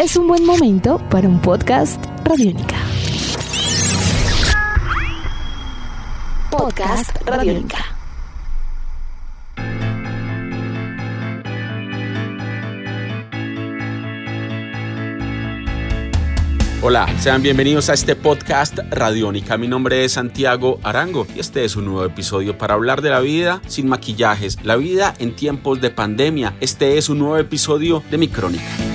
es un buen momento para un podcast Radiónica. Podcast Radiónica. Hola, sean bienvenidos a este podcast Radiónica. Mi nombre es Santiago Arango y este es un nuevo episodio para hablar de la vida sin maquillajes, la vida en tiempos de pandemia. Este es un nuevo episodio de mi crónica.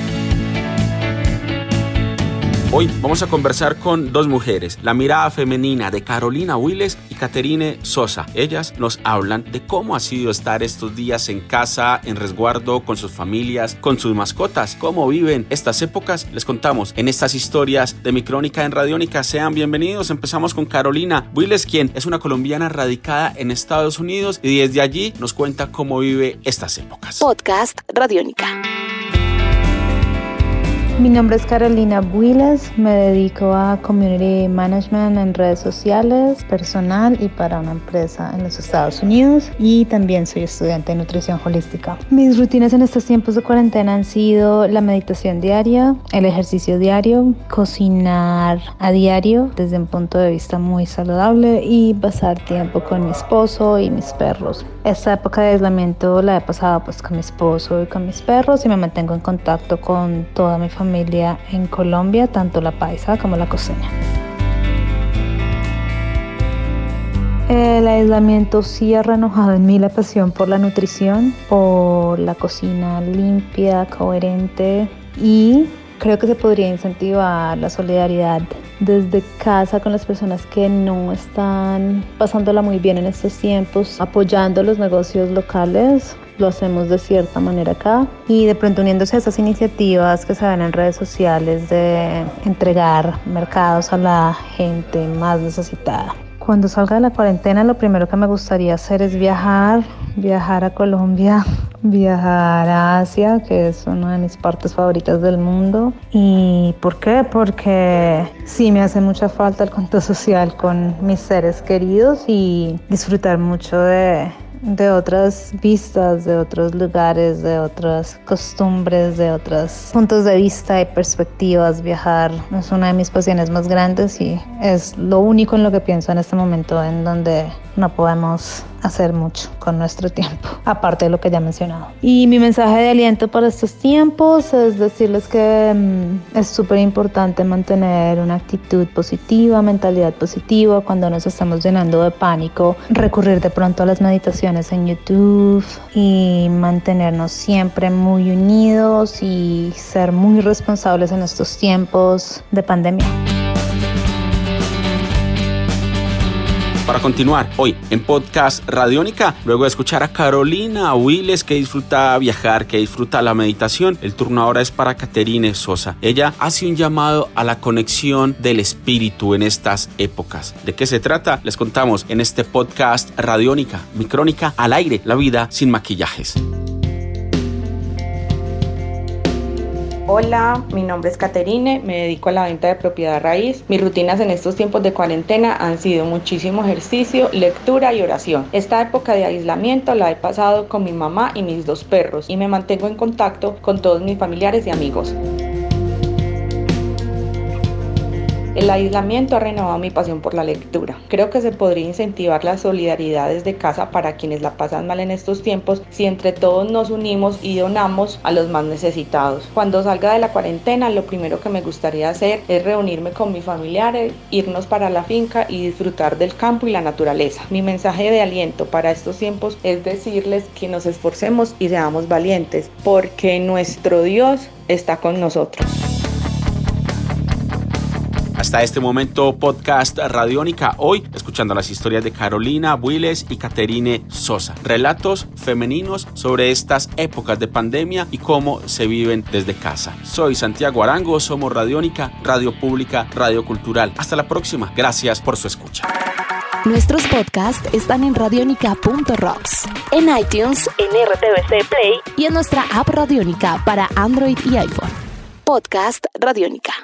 Hoy vamos a conversar con dos mujeres, la mirada femenina de Carolina Willes y Caterine Sosa. Ellas nos hablan de cómo ha sido estar estos días en casa, en resguardo, con sus familias, con sus mascotas, cómo viven estas épocas. Les contamos en estas historias de mi crónica en Radiónica. Sean bienvenidos. Empezamos con Carolina Willes, quien es una colombiana radicada en Estados Unidos y desde allí nos cuenta cómo vive estas épocas. Podcast Radiónica. Mi nombre es Carolina Builes, me dedico a Community Management en redes sociales, personal y para una empresa en los Estados Unidos y también soy estudiante de nutrición holística. Mis rutinas en estos tiempos de cuarentena han sido la meditación diaria, el ejercicio diario, cocinar a diario desde un punto de vista muy saludable y pasar tiempo con mi esposo y mis perros. Esta época de aislamiento la he pasado pues con mi esposo y con mis perros y me mantengo en contacto con toda mi familia en Colombia, tanto la paisa como la costeña. El aislamiento sí ha renovado en mí la pasión por la nutrición, por la cocina limpia, coherente y creo que se podría incentivar la solidaridad desde casa con las personas que no están pasándola muy bien en estos tiempos, apoyando los negocios locales, lo hacemos de cierta manera acá y de pronto uniéndose a esas iniciativas que se ven en redes sociales de entregar mercados a la gente más necesitada. Cuando salga de la cuarentena lo primero que me gustaría hacer es viajar, viajar a Colombia, viajar a Asia, que es una de mis partes favoritas del mundo. ¿Y por qué? Porque sí me hace mucha falta el contacto social con mis seres queridos y disfrutar mucho de, de otras vistas, de otros lugares, de otras costumbres, de otros puntos de vista y perspectivas. Viajar es una de mis pasiones más grandes y es lo único en lo que pienso en este momento en donde no podemos hacer mucho con nuestro tiempo, aparte de lo que ya he mencionado. Y mi mensaje de aliento para estos tiempos es decirles que mm, es súper importante mantener una actitud positiva, mentalidad positiva cuando nos estamos llenando de pánico, recurrir de pronto a las meditaciones en YouTube y mantenernos siempre muy unidos y ser muy responsables en estos tiempos de pandemia. Para continuar hoy en podcast Radiónica, luego de escuchar a Carolina Willes que disfruta viajar, que disfruta la meditación, el turno ahora es para Caterine Sosa. Ella hace un llamado a la conexión del espíritu en estas épocas. ¿De qué se trata? Les contamos en este podcast Radiónica, mi crónica al aire, la vida sin maquillajes. Hola, mi nombre es Caterine, me dedico a la venta de propiedad raíz. Mis rutinas en estos tiempos de cuarentena han sido muchísimo ejercicio, lectura y oración. Esta época de aislamiento la he pasado con mi mamá y mis dos perros y me mantengo en contacto con todos mis familiares y amigos. El aislamiento ha renovado mi pasión por la lectura. Creo que se podría incentivar la solidaridad desde casa para quienes la pasan mal en estos tiempos si entre todos nos unimos y donamos a los más necesitados. Cuando salga de la cuarentena, lo primero que me gustaría hacer es reunirme con mis familiares, irnos para la finca y disfrutar del campo y la naturaleza. Mi mensaje de aliento para estos tiempos es decirles que nos esforcemos y seamos valientes, porque nuestro Dios está con nosotros. Hasta este momento, podcast Radiónica. Hoy, escuchando las historias de Carolina Builes y Caterine Sosa. Relatos femeninos sobre estas épocas de pandemia y cómo se viven desde casa. Soy Santiago Arango, somos Radiónica, Radio Pública, Radio Cultural. Hasta la próxima. Gracias por su escucha. Nuestros podcasts están en radionica.rocks, en iTunes, en RTVC Play y en nuestra app Radiónica para Android y iPhone. Podcast Radiónica.